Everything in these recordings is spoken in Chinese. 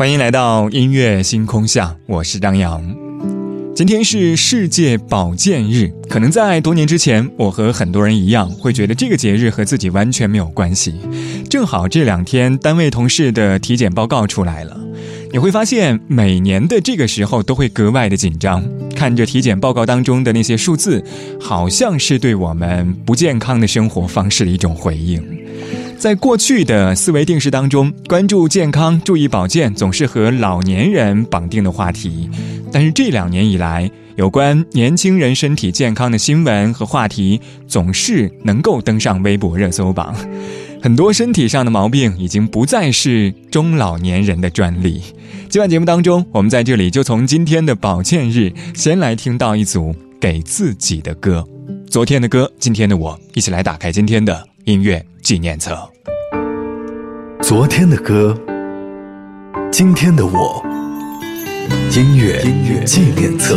欢迎来到音乐星空下，我是张扬。今天是世界保健日，可能在多年之前，我和很多人一样，会觉得这个节日和自己完全没有关系。正好这两天，单位同事的体检报告出来了，你会发现每年的这个时候都会格外的紧张，看着体检报告当中的那些数字，好像是对我们不健康的生活方式的一种回应。在过去的思维定式当中，关注健康、注意保健，总是和老年人绑定的话题。但是这两年以来，有关年轻人身体健康的新闻和话题，总是能够登上微博热搜榜。很多身体上的毛病，已经不再是中老年人的专利。今晚节目当中，我们在这里就从今天的保健日，先来听到一组给自己的歌。昨天的歌，今天的我，一起来打开今天的。音乐纪念册。昨天的歌，今天的我。音乐音乐纪念册。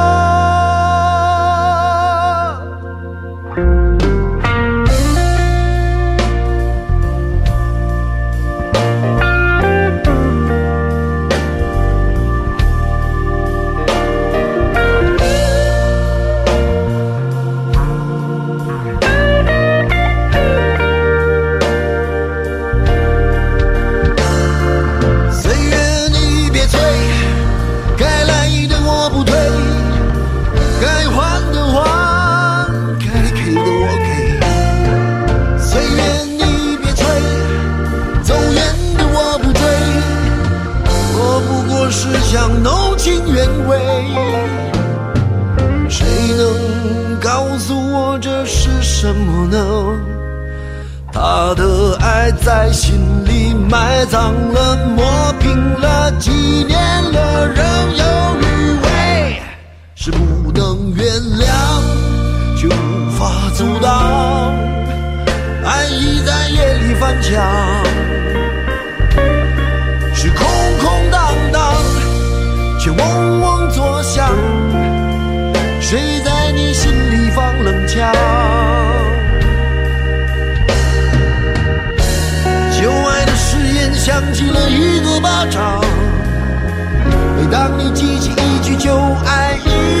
是空空荡荡，却嗡嗡作响。谁在你心里放冷枪？旧爱的誓言响起了一个巴掌。每当你记起一句旧爱，一。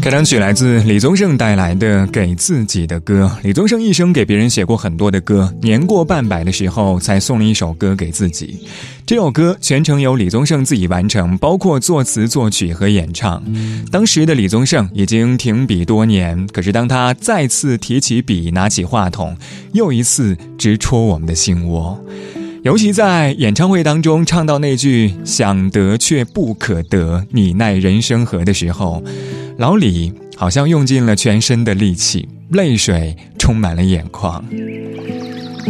开场曲来自李宗盛带来的《给自己的歌》。李宗盛一生给别人写过很多的歌，年过半百的时候才送了一首歌给自己。这首歌全程由李宗盛自己完成，包括作词、作曲和演唱。当时的李宗盛已经停笔多年，可是当他再次提起笔，拿起话筒，又一次直戳我们的心窝。尤其在演唱会当中唱到那句“想得却不可得，你奈人生何”的时候。老李好像用尽了全身的力气，泪水充满了眼眶。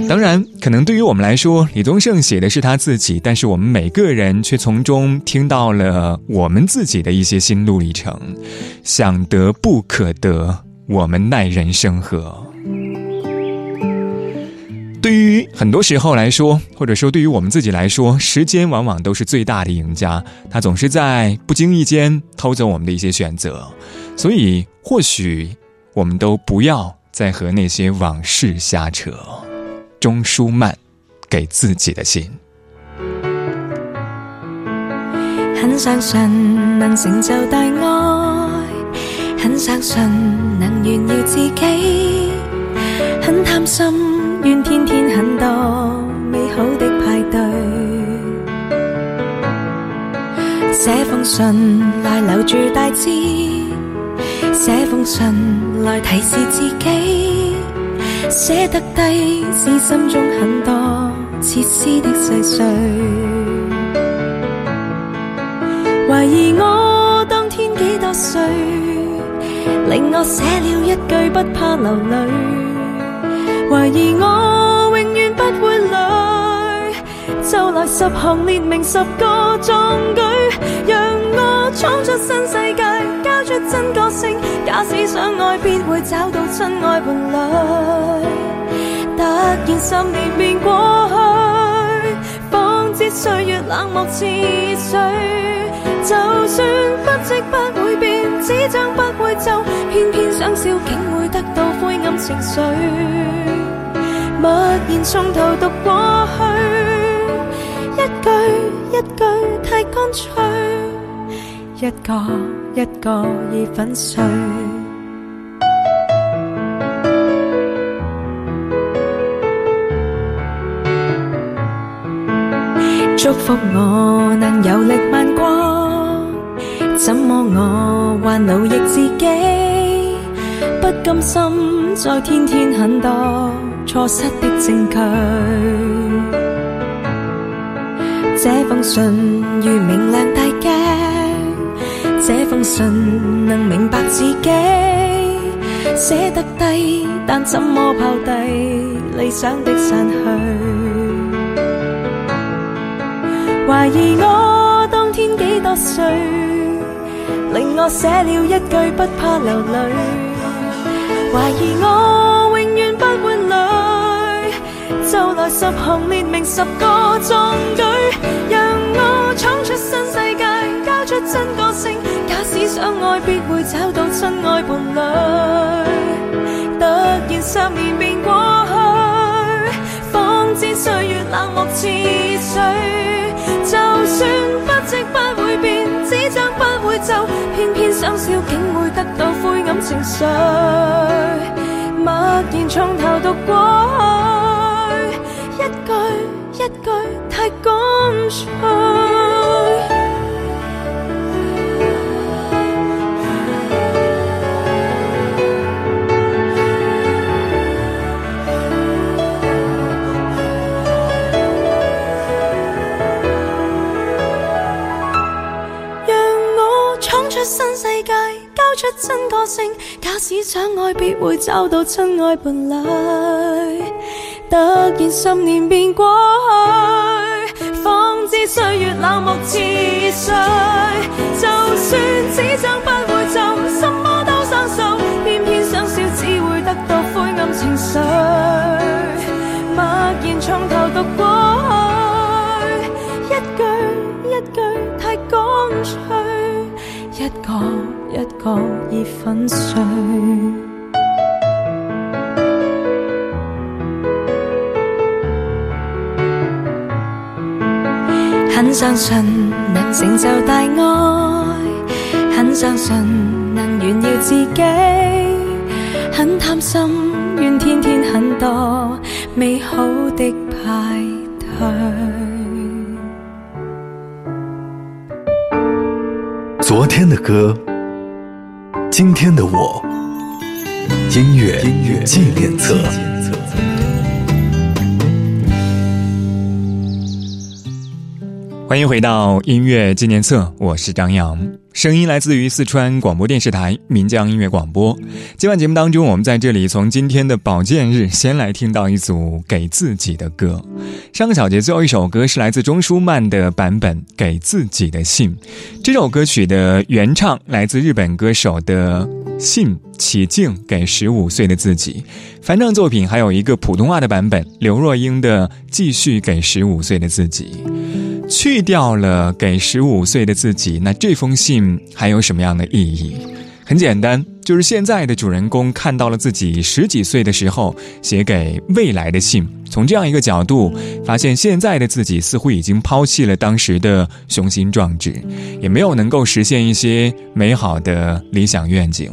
当然，可能对于我们来说，李宗盛写的是他自己，但是我们每个人却从中听到了我们自己的一些心路历程。想得不可得，我们耐人生何？对于很多时候来说，或者说对于我们自己来说，时间往往都是最大的赢家。他总是在不经意间偷走我们的一些选择，所以或许我们都不要再和那些往事瞎扯。钟舒曼，给自己的信。很相信能成就大爱，很相信能炫耀自己，很贪心。个美好的派对，写封信来留住大志，写封信来提示自己，写得低是心中很多切丝的细碎。怀疑我当天几多岁，令我写了一句不怕流泪。怀疑我。十行列明十个壮举，让我闯出新世界，交出真个性。假使想爱，便会找到真爱伴侣。突然十年便过去，方知岁月冷漠似水。就算不色不会变，只将不会皱，偏偏想笑，竟会得到灰暗情绪。默然从头读过去。一句一句太乾脆，一個一個已粉碎。祝福我能有力万國，怎麼我還奴役自己？不甘心再天天很多錯失的證據。这封信如明亮大镜，这封信能明白自己，写得低，但怎么抛低理想的散去？怀疑我当天几多岁，令我写了一句不怕流泪。怀疑我。十行列明十个壮举，让我闯出新世界，交出真个性。假使想爱，必会找到真爱伴侣。突然十年便过去，方知岁月冷漠似水。就算不识不会变，指掌不会皱，偏偏想笑，竟会得到灰暗情绪。默然从头读过去。一句太干脆，让我闯出新世界，交出真个性。假使相爱，必会找到真爱伴侣。得然十年便过去，方知岁月冷漠似水。就算只生不会尽，什么都相信，偏偏想笑只会得到灰暗情绪。默然从头读过去，一句一句太干脆，一个一个已粉碎。很相信能成就大爱很相信能炫耀自己很贪心愿天天很多美好的派对昨天的歌今天的我音乐音乐纪念册欢迎回到音乐纪念册，我是张扬，声音来自于四川广播电视台岷江音乐广播。今晚节目当中，我们在这里从今天的保健日先来听到一组给自己的歌。上个小节最后一首歌是来自钟舒曼的版本《给自己的信》。这首歌曲的原唱来自日本歌手的信启敬，给十五岁的自己。翻唱作品还有一个普通话的版本，刘若英的《继续给十五岁的自己》。去掉了给十五岁的自己，那这封信还有什么样的意义？很简单，就是现在的主人公看到了自己十几岁的时候写给未来的信，从这样一个角度，发现现在的自己似乎已经抛弃了当时的雄心壮志，也没有能够实现一些美好的理想愿景。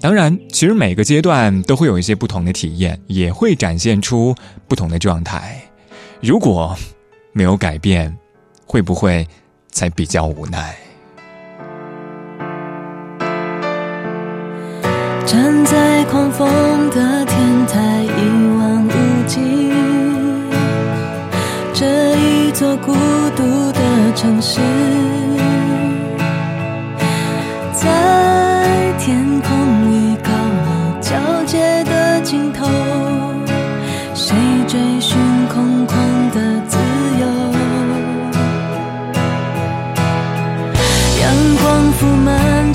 当然，其实每个阶段都会有一些不同的体验，也会展现出不同的状态。如果没有改变，会不会才比较无奈？站在狂风的天台，一望无际，这一座孤独的城市。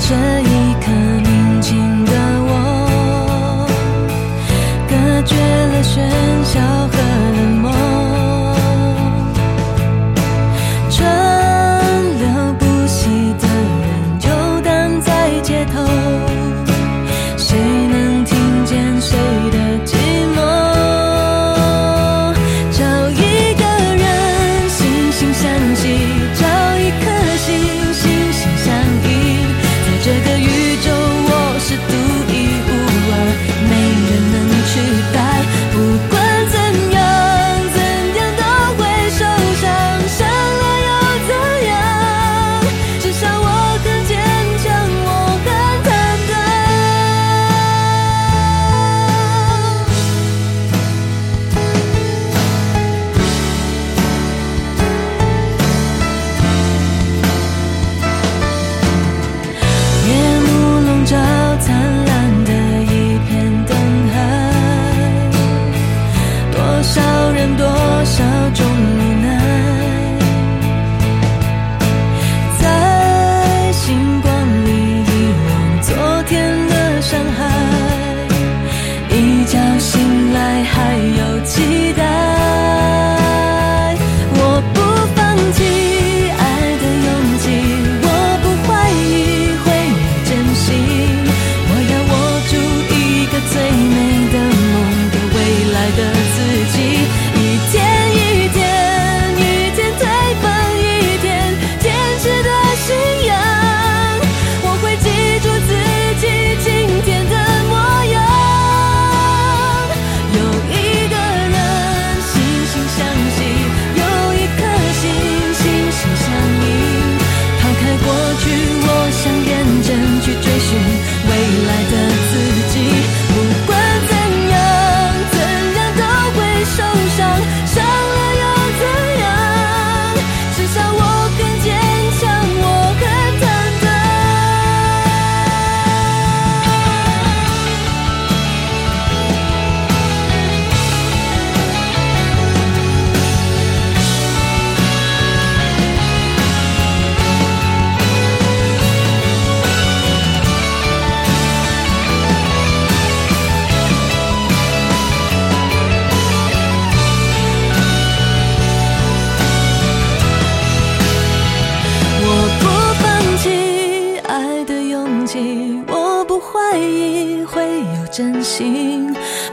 这一刻宁静的我，隔绝了喧。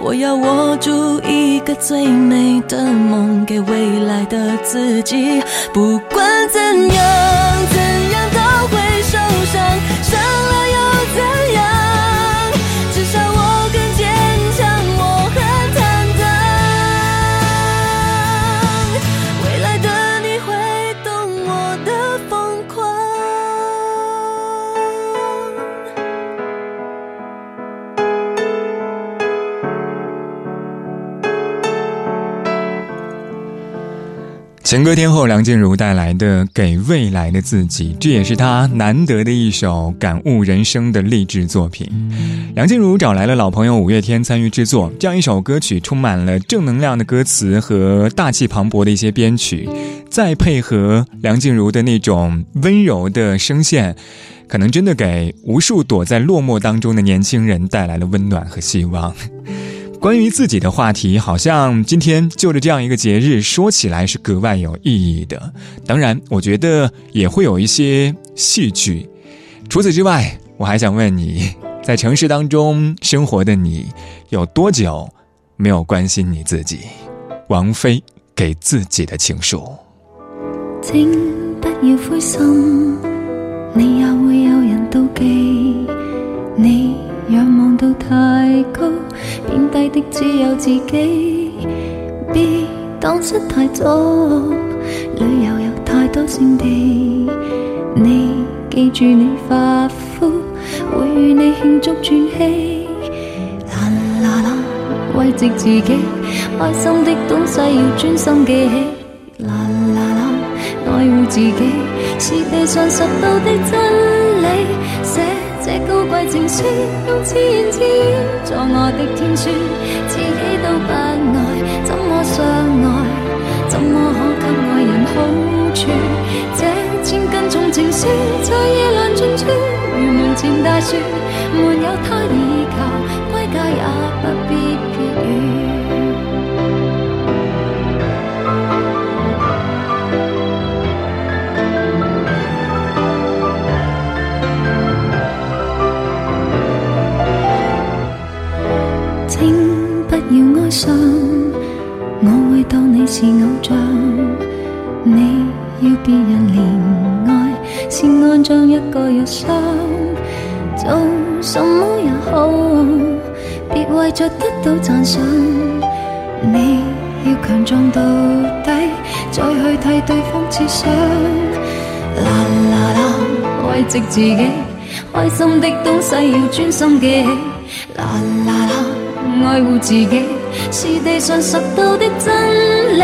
我要握住一个最美的梦，给未来的自己。不管怎样。情歌天后梁静茹带来的《给未来的自己》，这也是她难得的一首感悟人生的励志作品。梁静茹找来了老朋友五月天参与制作，这样一首歌曲充满了正能量的歌词和大气磅礴的一些编曲，再配合梁静茹的那种温柔的声线，可能真的给无数躲在落寞当中的年轻人带来了温暖和希望。关于自己的话题，好像今天就着这样一个节日说起来是格外有意义的。当然，我觉得也会有一些戏剧。除此之外，我还想问你，在城市当中生活的你，有多久没有关心你自己？王菲给自己的情书，请不要灰心，你也会有人妒忌。的只有自己，别荡失太多。旅游有太多胜地，你记住你发肤，会与你庆祝转机。啦啦啦，慰藉自己，开心的东西要专心记起。啦啦啦，爱护自己，是地上拾到的真。这高贵情书用自言自语作我的天书，自己都不爱，怎么相爱？怎么可给爱人好处？这千斤重情书在夜阑尽处，如门前大树，没有他依靠，归家也不必撇倦。得到讚賞，你要強壯到底，再去替對方设想。啦啦啦，慰藉自己，開心的東西要專心記起。啦啦啦，愛護自己是地上拾到的真理。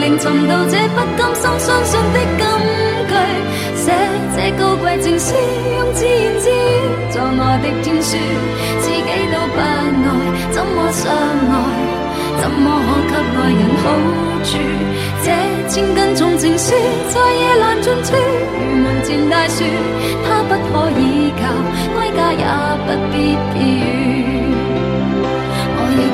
凌寻到这不甘心相信的金句，写这高贵情书，用言自语，作我的天书，自己都不爱，怎么相爱？怎么可给爱人好处？这千根重情书，在夜阑尽处如门前大树，它不可以靠，哀家也不必避雨。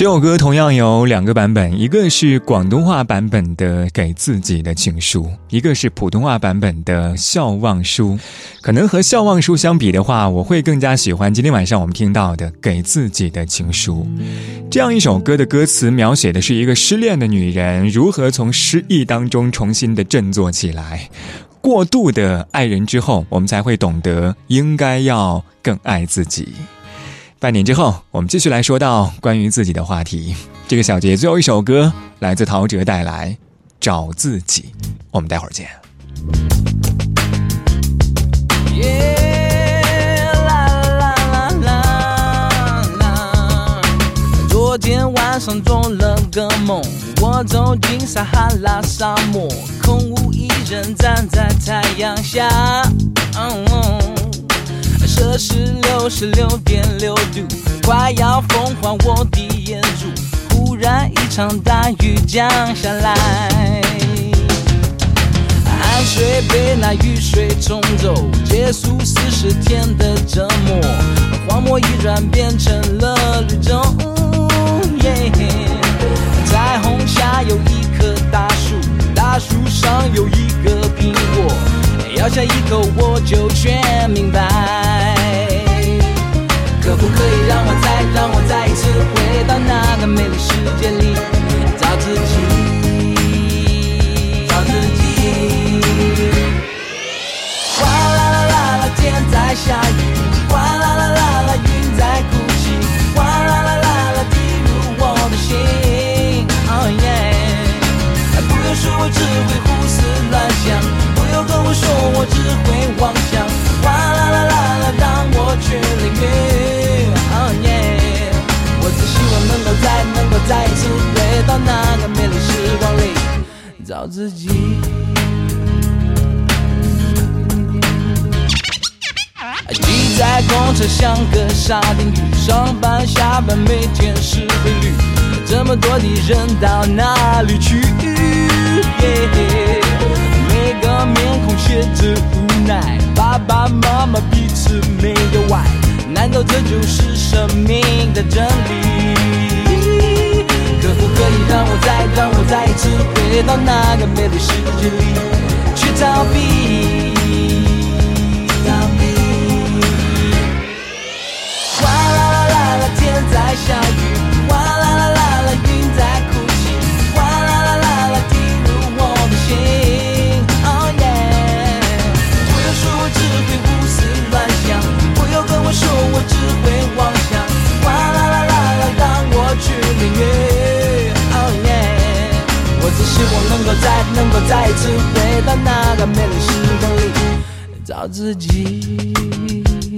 这首歌同样有两个版本，一个是广东话版本的《给自己的情书》，一个是普通话版本的《笑忘书》。可能和《笑忘书》相比的话，我会更加喜欢今天晚上我们听到的《给自己的情书》。这样一首歌的歌词描写的是一个失恋的女人如何从失意当中重新的振作起来。过度的爱人之后，我们才会懂得应该要更爱自己。半年之后，我们继续来说到关于自己的话题。这个小节最后一首歌来自陶喆带来《找自己》，我们待会儿见。啦啦啦啦啦，昨天晚上做了个梦，我走进撒哈拉沙漠，空无一人站在太阳下。这是六十六点六度，快要疯狂我的眼珠。忽然一场大雨降下来，汗水被那雨水冲走，结束四十天的折磨。荒漠一转变成了绿洲，彩虹下有一棵大树，大树上有一个苹果。咬下一口，我就全明白。可不可以让我再让我再一次回到那个美丽世界里，找自己，找自己。哗啦啦啦啦，天在下雨，哇啦啦啦啦，云在哭泣，哇啦啦啦啦，滴入我的心。哦耶，不要说我只会胡思乱想。说我只会妄想，哗啦啦啦啦，让我去淋雨。我只希望能够再能够再一次回到那个美丽时光里找自己。挤在公车像个沙丁鱼，上班下班每天十倍率，这么多的人到哪里去？面孔写着无奈，爸爸妈妈彼此没有爱，难道这就是生命的真理？可不可以让我再让我再一次回到那个美丽世界里去逃避？再次回到那个美丽时光里，找自己。